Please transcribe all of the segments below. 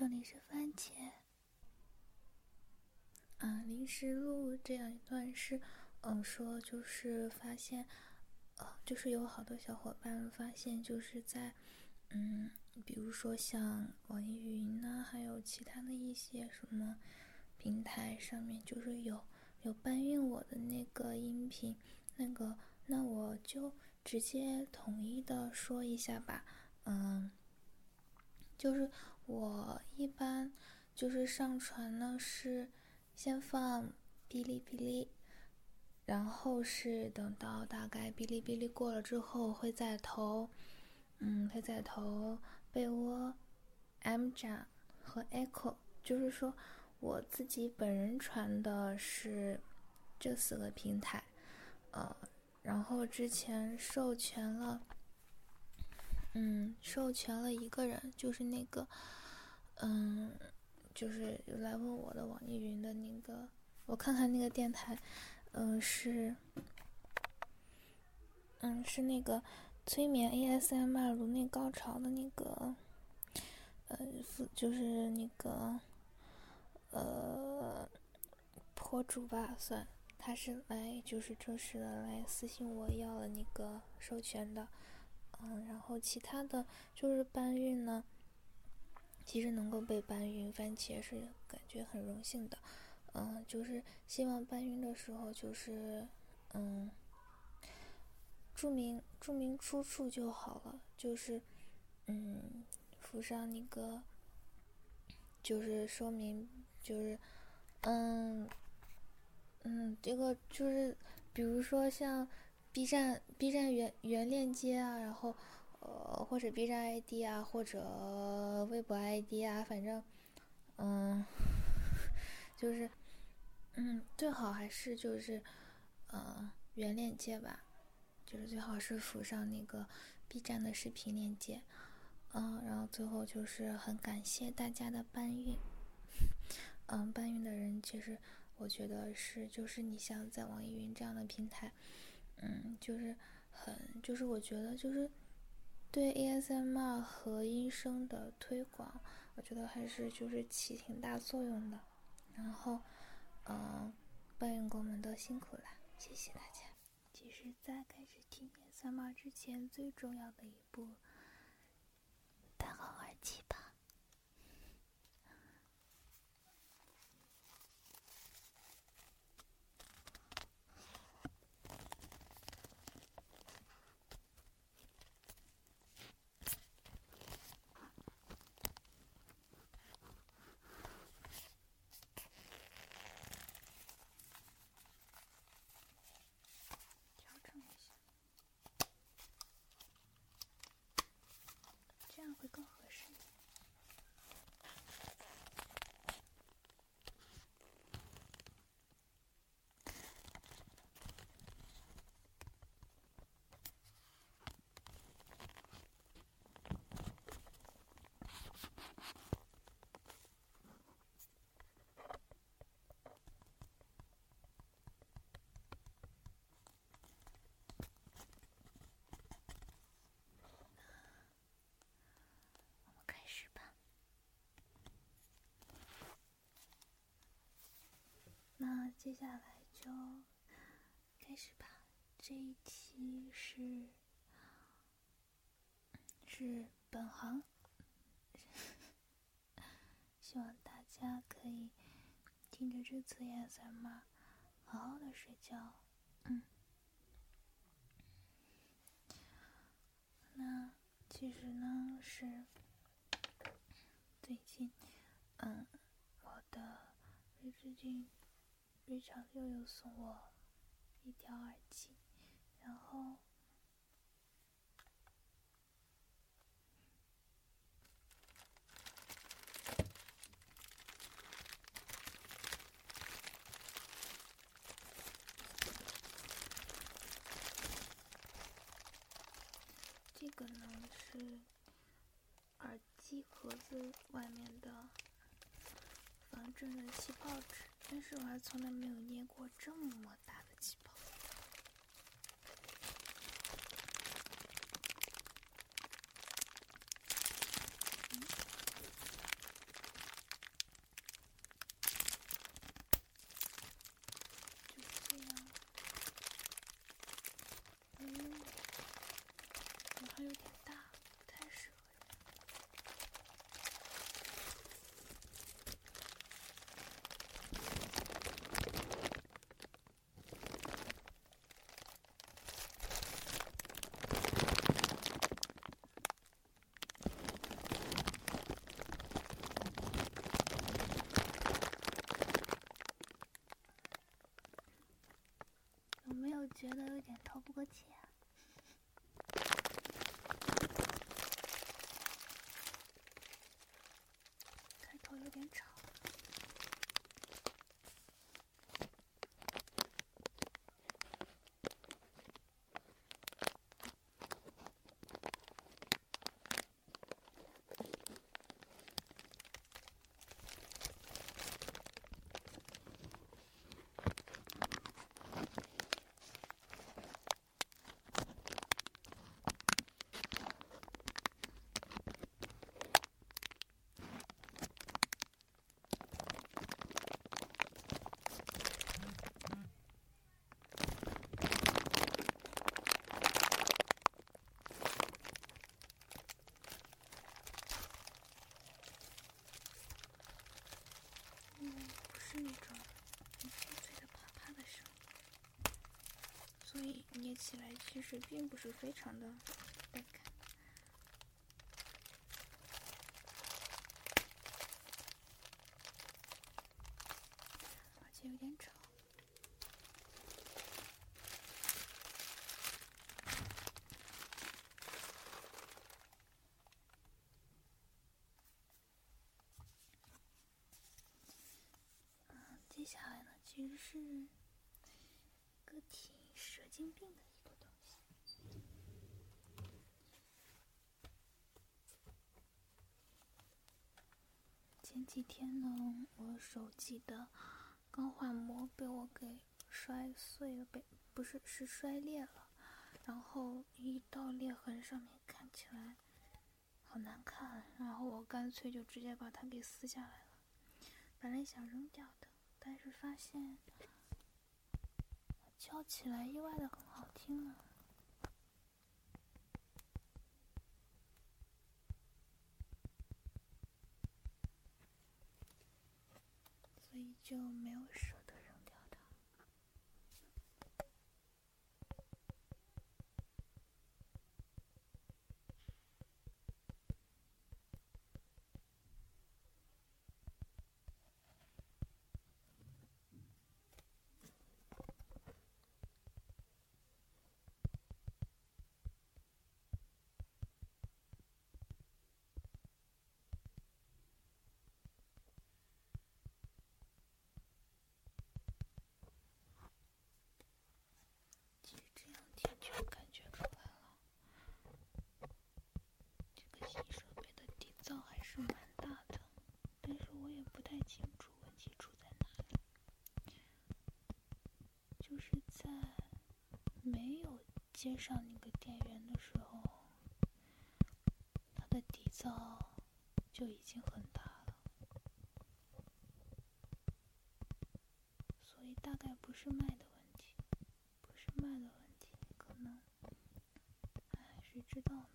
这里是番茄。啊，临时录这样一段是，嗯，说就是发现，呃，就是有好多小伙伴发现，就是在，嗯，比如说像网易云呐，还有其他的一些什么平台上面，就是有有搬运我的那个音频，那个，那我就直接统一的说一下吧，嗯。就是我一般就是上传呢是先放哔哩哔哩，然后是等到大概哔哩哔哩过了之后会再投，嗯，会再投被窝、M 站和 Echo。就是说我自己本人传的是这四个平台，呃，然后之前授权了。嗯，授权了一个人，就是那个，嗯，就是来问我的网易云的那个，我看看那个电台，嗯，是，嗯，是那个催眠 ASMR 颅内高潮的那个，呃，就是那个，呃，博主吧，算，他是来就是正式的来私信我要了那个授权的。嗯，然后其他的就是搬运呢，其实能够被搬运，番茄是感觉很荣幸的。嗯，就是希望搬运的时候，就是嗯，注明注明出处就好了，就是嗯，附上那个，就是说明，就是嗯嗯，这个就是比如说像。B 站 B 站原原链接啊，然后呃或者 B 站 ID 啊，或者微博 ID 啊，反正嗯，就是嗯最好还是就是呃原链接吧，就是最好是附上那个 B 站的视频链接，嗯，然后最后就是很感谢大家的搬运，嗯搬运的人其实我觉得是就是你像在网易云这样的平台。嗯，就是很，就是我觉得就是对 ASMR 和音声的推广，我觉得还是就是起挺大作用的。然后，嗯，搬运工们都辛苦了，谢谢大家。其实，在开始听 ASMR 之前，最重要的一步，戴好耳机吧。会更好。那接下来就开始吧。这一期是是本行，希望大家可以听着这次 ASMR 好好的睡觉。嗯，那其实呢是最近，嗯，我的最近。瑞常又有送我一条耳机，然后这个呢是耳机盒子外面的防震的气泡纸。但是我还从来没有捏过这么大的气泡。觉得有点透不过气。所以捏起来其实并不是非常的带感，而且有点吵。接下来呢，其实是个挺蛇精病的一个东西。前几天呢，我手机的钢化膜被我给摔碎了，被不是是摔裂了，然后一道裂痕上面看起来好难看，然后我干脆就直接把它给撕下来了，本来想扔掉的。但是发现敲起来意外的很好听呢，所以就没有说。接上那个电源的时候，它的底噪就已经很大了，所以大概不是卖的问题，不是麦的问题，可能，哎，谁知道呢？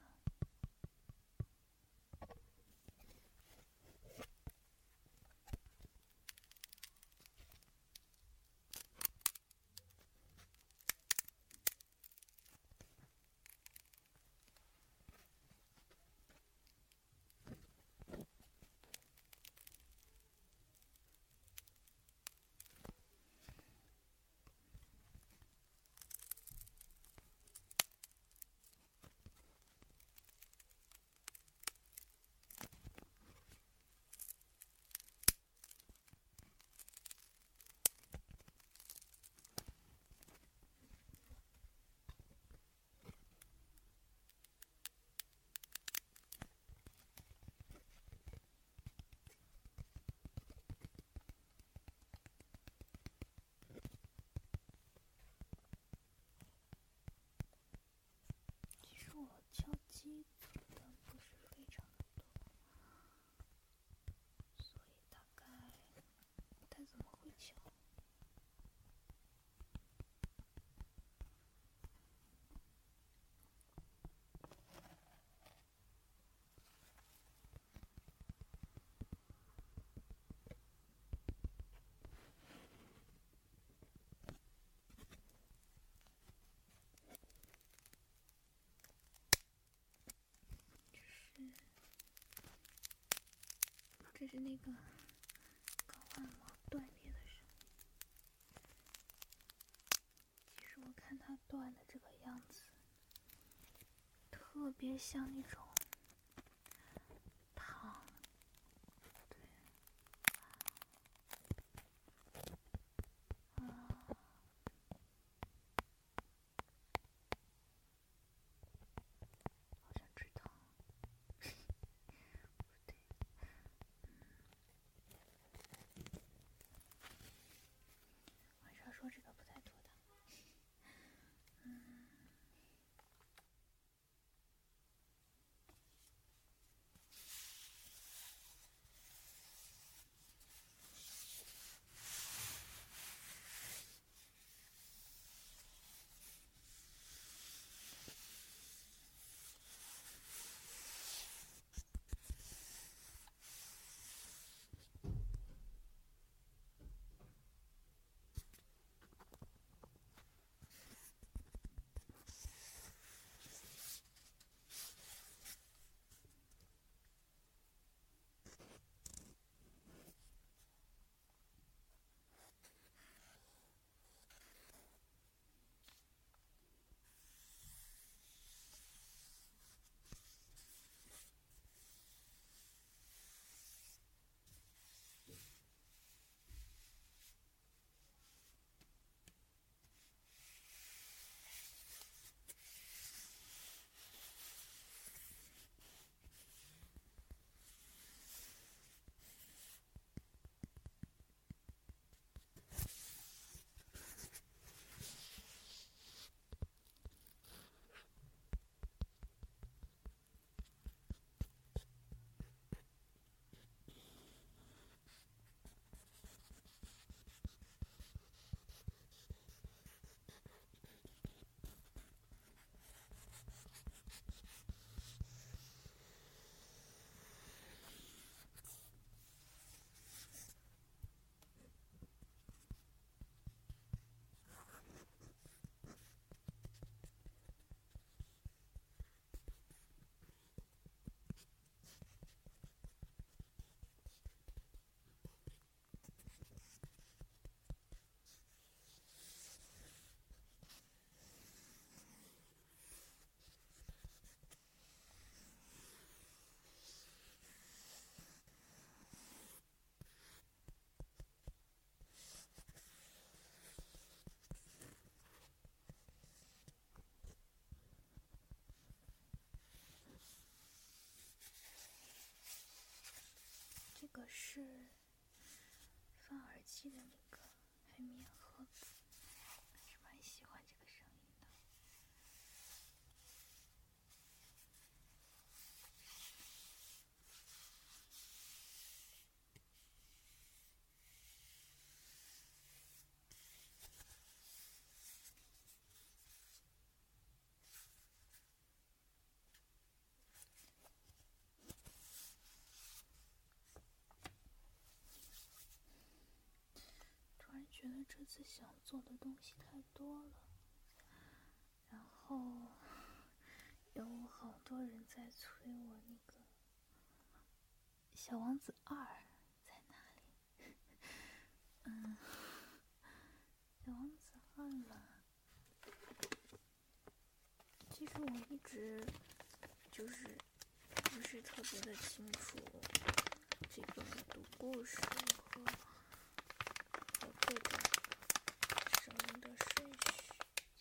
敲击是那个钢化膜断裂的声音。其实我看它断的这个样子，特别像那种。个是放耳机的那个海绵盒子，还是蛮喜欢这个声音的。突然觉得这次想做的东西太多了，然后有好多人在催我那个《小王子二》在哪里？嗯，《小王子二》嘛，其实我一直就是不是特别的清楚这个读故事和。各种声音的顺序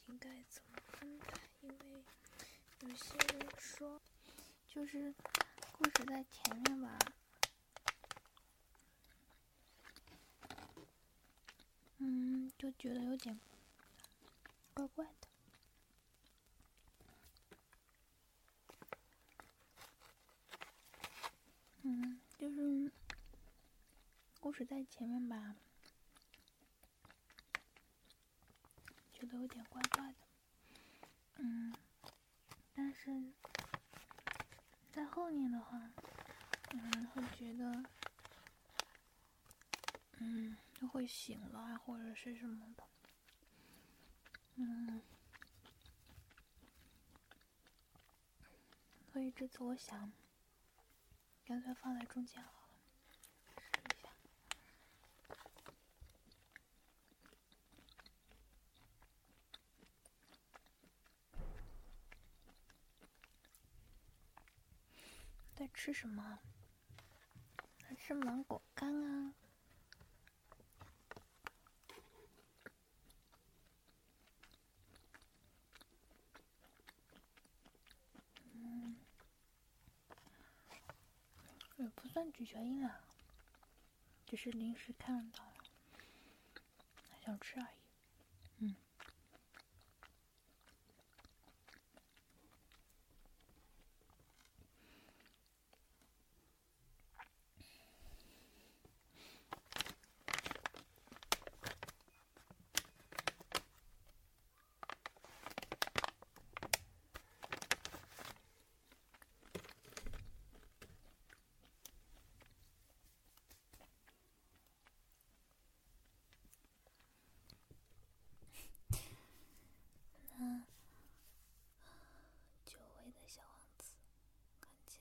应该怎么安排？因为有些人说，就是故事在前面吧，嗯，就觉得有点怪怪的。嗯，就是故事在前面吧。觉得有点怪怪的，嗯，但是在后面的话，嗯，会觉得，嗯，就会醒了或者是什么的，嗯，所以这次我想，干脆放在中间好。吃什么？吃芒果干啊。也不算咀嚼音啊，只是临时看到了，想吃而已。嗯。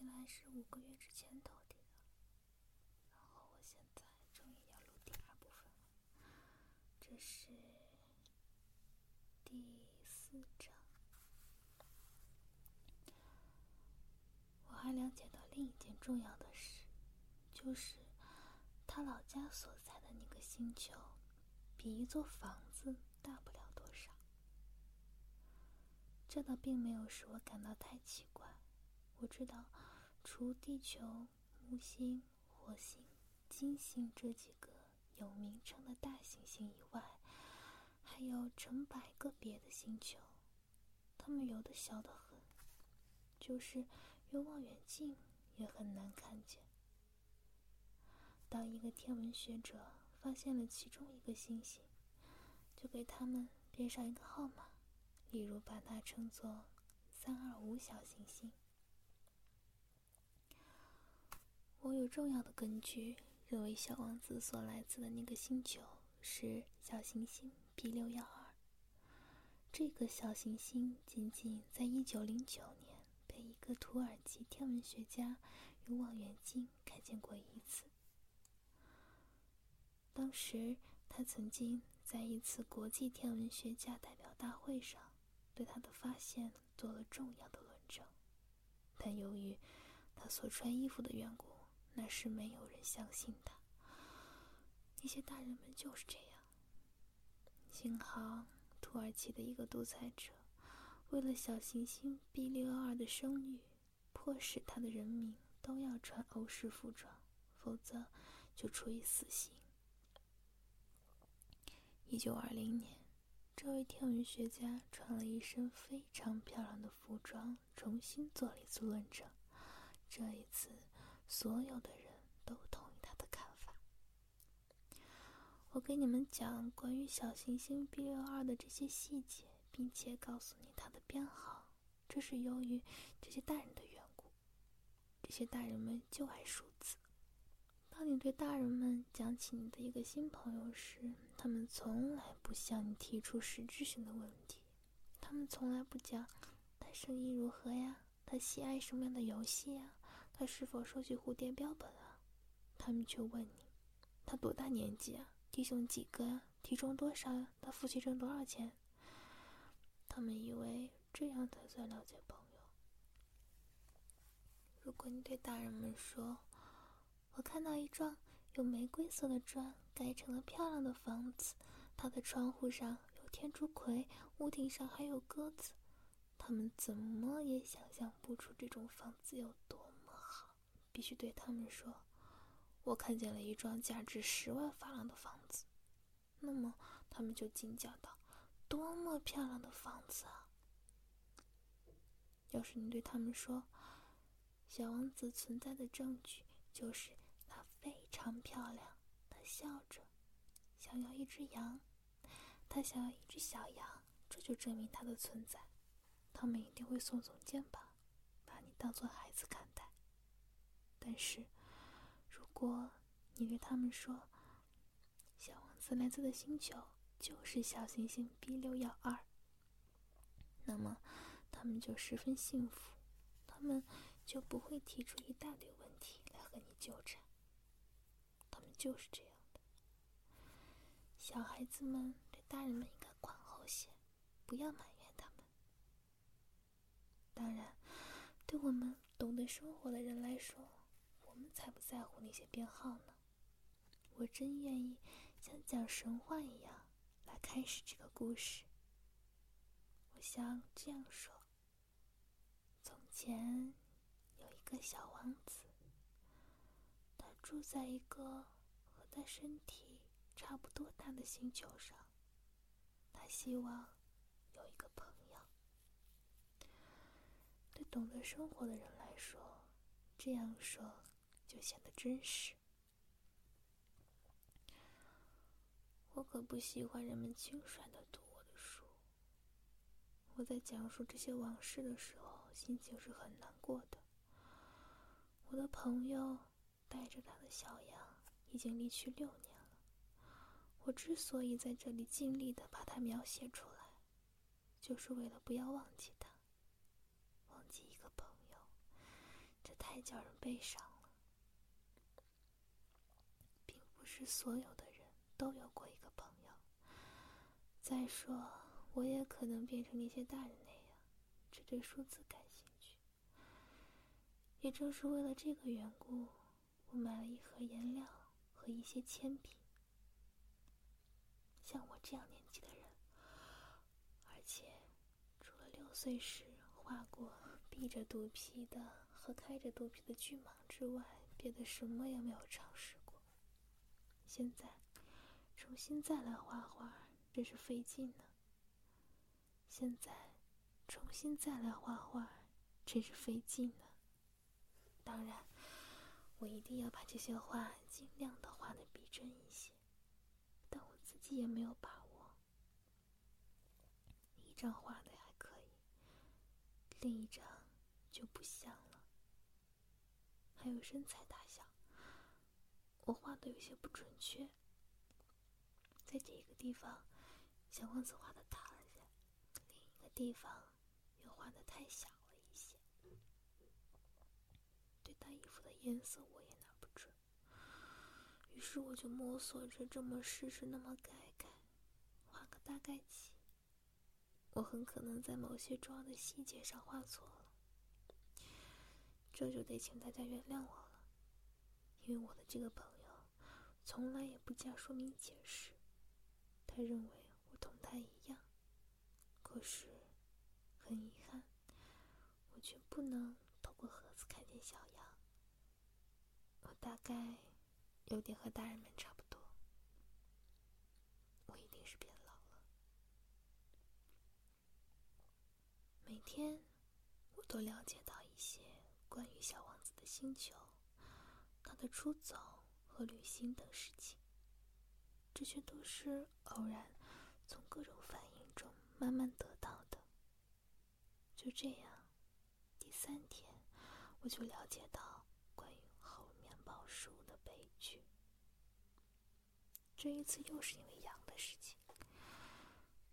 来是五个月之前投递的，然后我现在终于要录第二部分了。这是第四章。我还了解到另一件重要的事，就是他老家所在的那个星球，比一座房子大不了多少。这倒并没有使我感到太奇怪，我知道。除地球、木星、火星、金星这几个有名称的大行星以外，还有成百个别的星球，它们有的小得很，就是用望远镜也很难看见。当一个天文学者发现了其中一个星星，就给他们编上一个号码，例如把它称作“三二五小行星”。我有重要的根据，认为小王子所来自的那个星球是小行星 B 六幺二。这个小行星仅仅在一九零九年被一个土耳其天文学家用望远镜看见过一次。当时他曾经在一次国际天文学家代表大会上对他的发现做了重要的论证，但由于他所穿衣服的缘故。那是没有人相信他。那些大人们就是这样。幸好土耳其的一个独裁者，为了小行星 B 六二的声誉，迫使他的人民都要穿欧式服装，否则就处以死刑。一九二零年，这位天文学家穿了一身非常漂亮的服装，重新做了一次论证。这一次。所有的人都同意他的看法。我给你们讲关于小行星 B 六二的这些细节，并且告诉你它的编号，这是由于这些大人的缘故。这些大人们就爱数字。当你对大人们讲起你的一个新朋友时，他们从来不向你提出实质性的问题。他们从来不讲他生意如何呀，他喜爱什么样的游戏呀。他是否收集蝴蝶标本啊？他们却问你，他多大年纪啊？弟兄几个？体重多少？他夫妻挣多少钱？他们以为这样才算了解朋友。如果你对大人们说：“我看到一幢用玫瑰色的砖盖成了漂亮的房子，它的窗户上有天竺葵，屋顶上还有鸽子。”他们怎么也想象不出这种房子有多。必须对他们说：“我看见了一幢价值十万法郎的房子。”那么他们就惊叫道：“多么漂亮的房子啊！”要是你对他们说：“小王子存在的证据就是它非常漂亮，他笑着，想要一只羊，他想要一只小羊，这就证明它的存在。”他们一定会耸耸肩膀，把你当做孩子看。但是，如果你对他们说，小王子来自的星球就是小行星 B 六幺二，那么他们就十分幸福，他们就不会提出一大堆问题来和你纠缠。他们就是这样的。小孩子们对大人们应该宽厚些，不要埋怨他们。当然，对我们。懂得生活的人来说，们才不在乎那些编号呢。我真愿意像讲神话一样来开始这个故事。我想这样说：从前有一个小王子，他住在一个和他身体差不多大的星球上。他希望有一个朋友。对懂得生活的人来说，这样说就显得真实。我可不喜欢人们轻率的读我的书。我在讲述这些往事的时候，心情是很难过的。我的朋友带着他的小羊已经离去六年了。我之所以在这里尽力的把它描写出来，就是为了不要忘记他。忘记一个朋友，这太叫人悲伤了。并不是所有的人都有过一个朋友。再说，我也可能变成那些大人那样，只对数字感兴趣。也正是为了这个缘故，我买了一盒颜料和一些铅笔。像我这样年纪的人，而且除了六岁时画过闭着肚皮的和开着肚皮的巨蟒之外，别的什么也没有尝试过。现在，重新再来画画。真是费劲呢。现在重新再来画画，真是费劲呢。当然，我一定要把这些画尽量的画的逼真一些，但我自己也没有把握。一张画的还可以，另一张就不像了。还有身材大小，我画的有些不准确，在这个地方。小王子画的大了些，另一个地方又画的太小了一些。对他衣服的颜色我也拿不准，于是我就摸索着这么试试那么改改，画个大概齐。我很可能在某些重要的细节上画错了，这就得请大家原谅我了，因为我的这个朋从来也不加说明解释，他认为我。同他一样，可是很遗憾，我却不能透过盒子看见小羊。我大概有点和大人们差不多，我一定是变老了。每天我都了解到一些关于小王子的星球、他的出走和旅行等事情，这些都是偶然。从各种反应中慢慢得到的。就这样，第三天我就了解到关于猴面包树的悲剧。这一次又是因为羊的事情。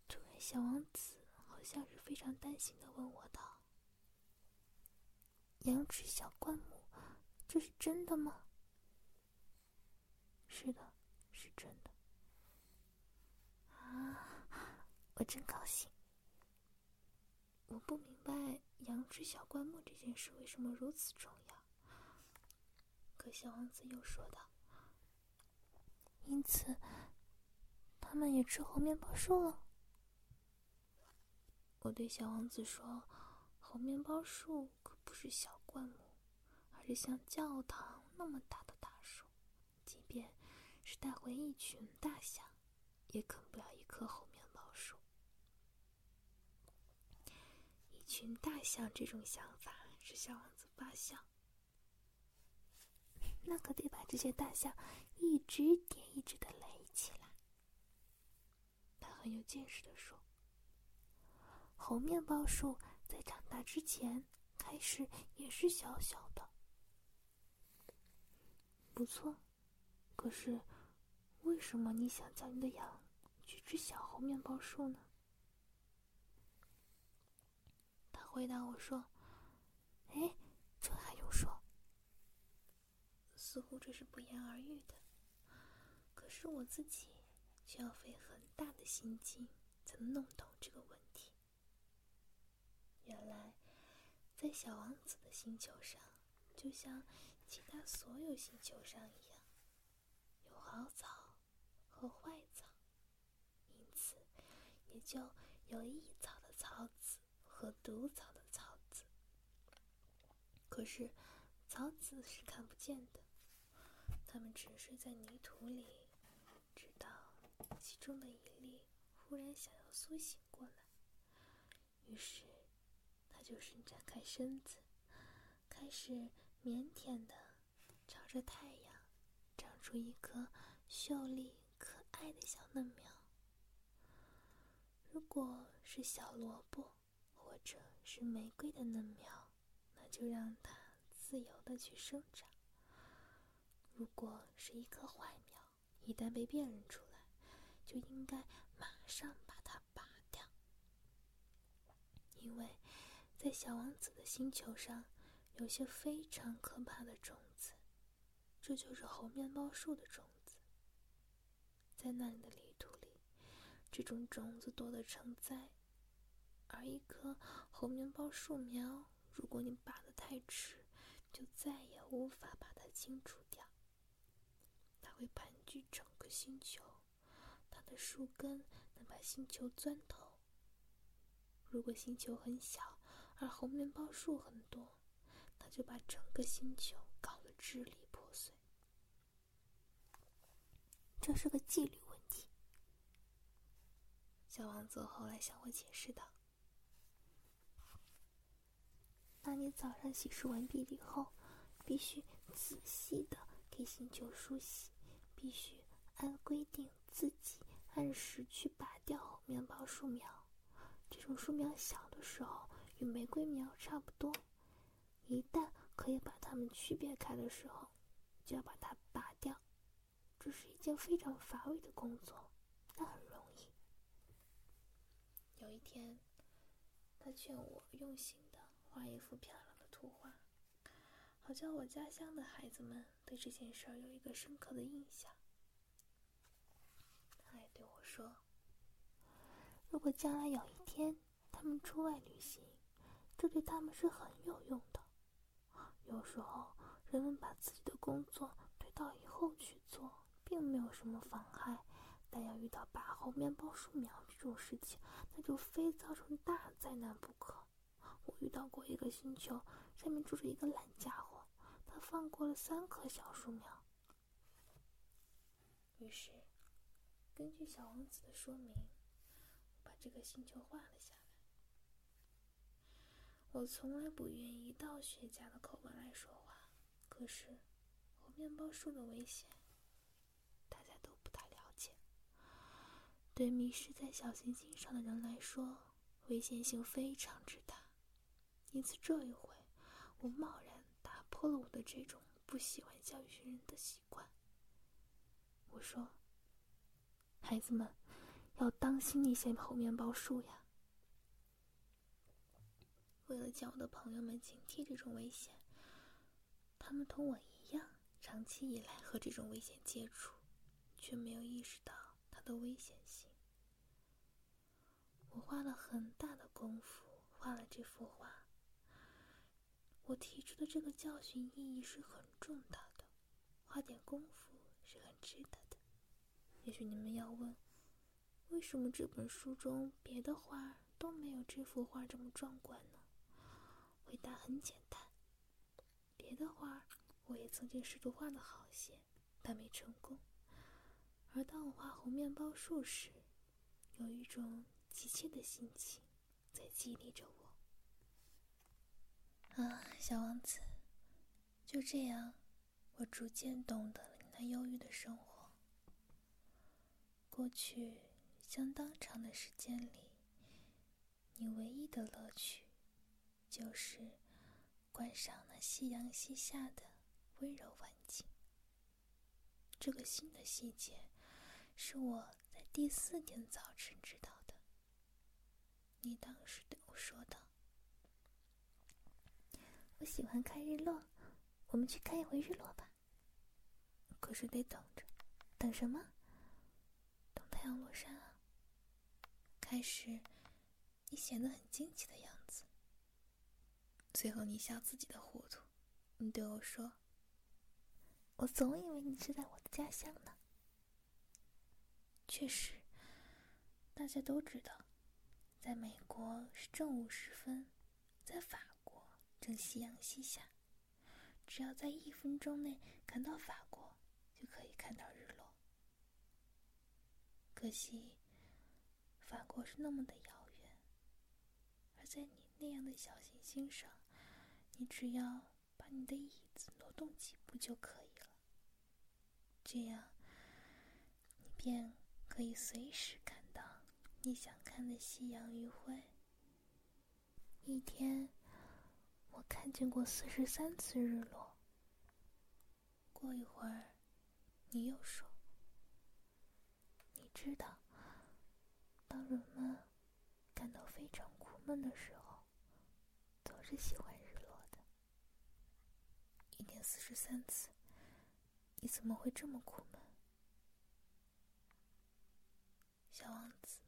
突然，小王子好像是非常担心的问我道：“羊吃小灌木，这是真的吗？”“是的，是真的。”啊。我真高兴。我不明白羊脂小灌木这件事为什么如此重要。可小王子又说道：“因此，他们也吃猴面包树了。”我对小王子说：“猴面包树可不是小灌木，而是像教堂那么大的。是带回一群大象，也啃不了一棵猴面包树。一。”群大象这种想法使小王子发笑。那可得把这些大象一只叠一只的垒起来。他很有见识的说：“猴面包树在长大之前开始也是小小的。”不错，可是为什么你想叫你的羊去吃小猴面包树呢？他回答我说：“哎，这还用说？似乎这是不言而喻的。可是我自己却要费很大的心机才能弄懂这个问题。原来，在小王子的星球上就像其他所有星球上一样，有好草和坏草，因此也就有益草的草籽和毒草的草籽。可是草籽是看不见的，它们沉睡在泥土里，直到其中的一粒忽然想要苏醒过来，于是它就伸展开身子，开始。腼腆的朝着太阳长出一颗秀丽爱的小嫩苗。如果是小萝卜或者是玫瑰的嫩苗，那就让它自由的去生长。如果是一棵坏苗，一旦被辨认出来，就应该马上把它拔掉，因为在小王子的星球上。有些非常可怕的种子，这就是猴面包树的种子。在那里的泥土里，这种种子多得成灾。而一棵猴面包树苗，如果你拔得太迟，就再也无法把它清除掉。它会盘踞整个星球，它的树根能把星球钻透。如果星球很小，而猴面包树很多。就把整个星球搞了支离破碎。这是个纪律问题。小王子后来向我解释道：“当你早上洗漱完毕以后，必须仔细的给星球梳洗，必须按规定自己按时去拔掉面包树苗。这种树苗小的时候与玫瑰苗差不多。”一旦可以把它们区别开的时候，就要把它拔。这是一件非常乏味的工作，但很容易。有一天，他劝我用心的画一幅漂亮的图画，好叫我家乡的孩子们对这件事儿有一个深刻的印象。他还对我说：“如果将来有一天他们出外旅行，这对他们是很有用的。”有时候，人们把自己的工作推到以后去做，并没有什么妨害。但要遇到拔猴面包树苗这种事情，那就非造成大灾难不可。我遇到过一个星球，上面住着一个懒家伙，他放过了三棵小树苗。于是，根据小王子的说明，把这个星球画了下来。我从来不愿意以道学家的口吻来说话，可是猴面包树的危险，大家都不太了解。对迷失在小行星上的人来说，危险性非常之大。因此，这一回，我贸然打破了我的这种不喜欢教育人的习惯。我说：“孩子们，要当心那些猴面包树呀。”为了叫我的朋友们警惕这种危险，他们同我一样，长期以来和这种危险接触，却没有意识到它的危险性。我花了很大的功夫画了这幅画。我提出的这个教训意义是很重大的，花点功夫是很值得的。也许你们要问，为什么这本书中别的画都没有这幅画这么壮观呢？回答很简单，别的画我也曾经试图画的好些，但没成功。而当我画红面包树时，有一种急切的心情在激励着我。啊，小王子，就这样，我逐渐懂得了你那忧郁的生活。过去相当长的时间里，你唯一的乐趣。就是观赏那夕阳西下的温柔晚景。这个新的细节是我在第四天早晨知道。你当时对我说的：“我喜欢看日落，我们去看一回日落吧。”可是得等着，等什么？等太阳落山啊！开始，你显得很惊奇的样子。最后，你笑自己的糊涂，你对我说：“我总以为你是在我的家乡呢。”确实，大家都知道，在美国是正午时分，在法国正夕阳西下。只要在一分钟内赶到法国，就可以看到日落。可惜，法国是那么的遥远，而在你那样的小行星上，你只要把你的椅子挪动几步就可以了。这样，你便可以随时看你想看的夕阳余晖。一天。我看见过四十三次日落。过一会儿，你又说：“你知道，当人们感到非常苦闷的时候，总是喜欢日落的。一天四十三次，你怎么会这么苦闷？”小王子。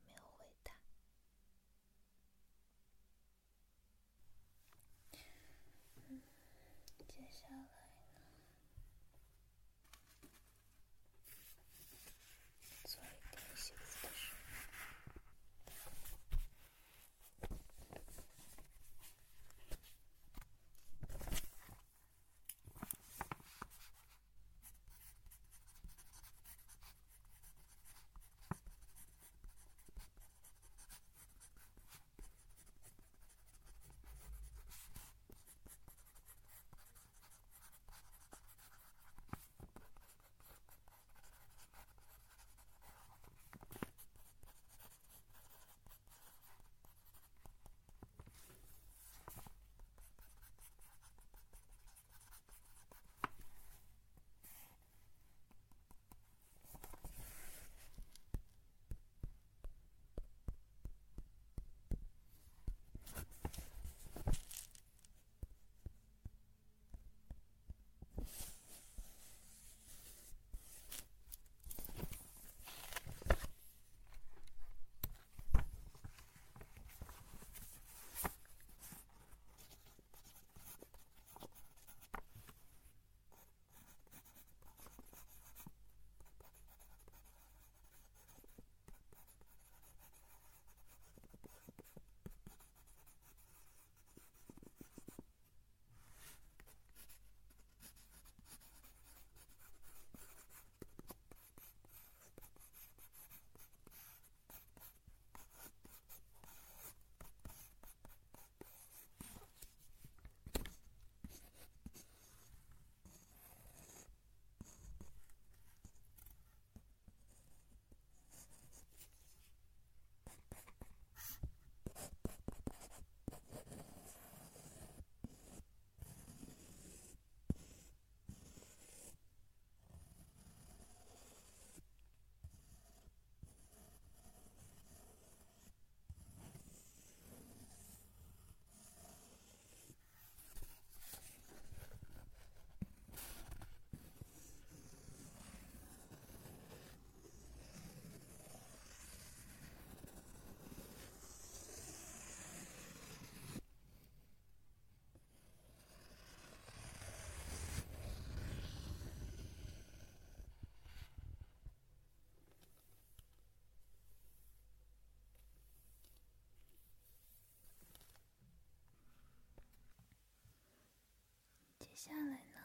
接下来呢，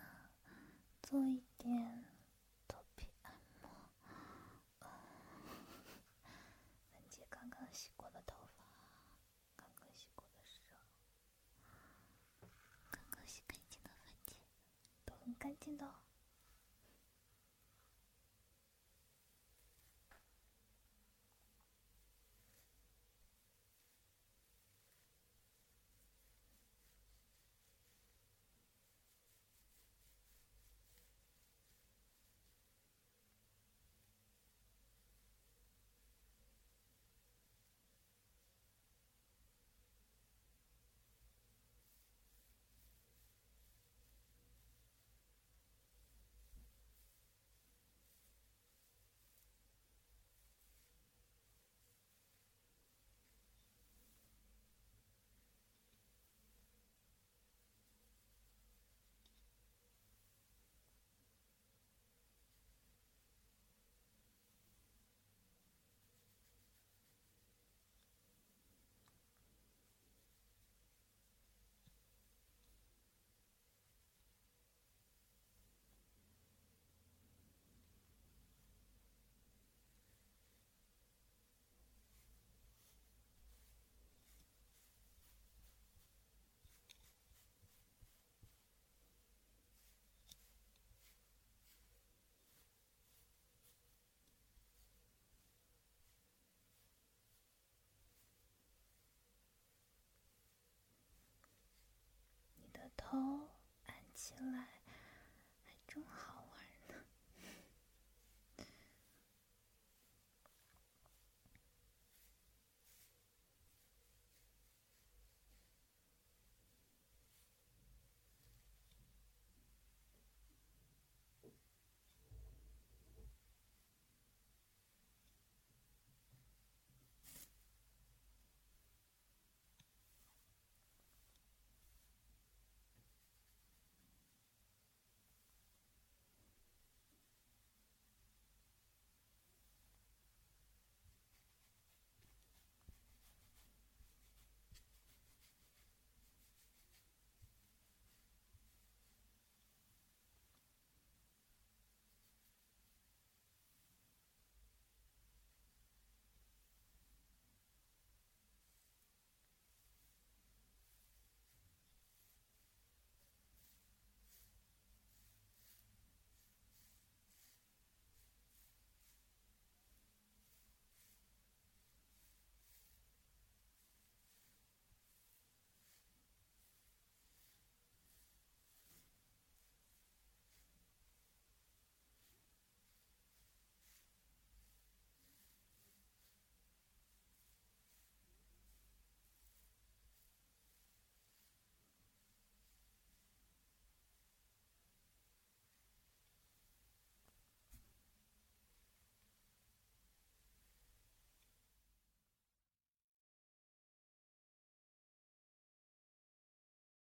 做一点头皮按摩。粉姐刚刚洗过的头发，刚刚洗过的手，刚刚洗干净的粉姐，都很干净的哦。头按起来还真好。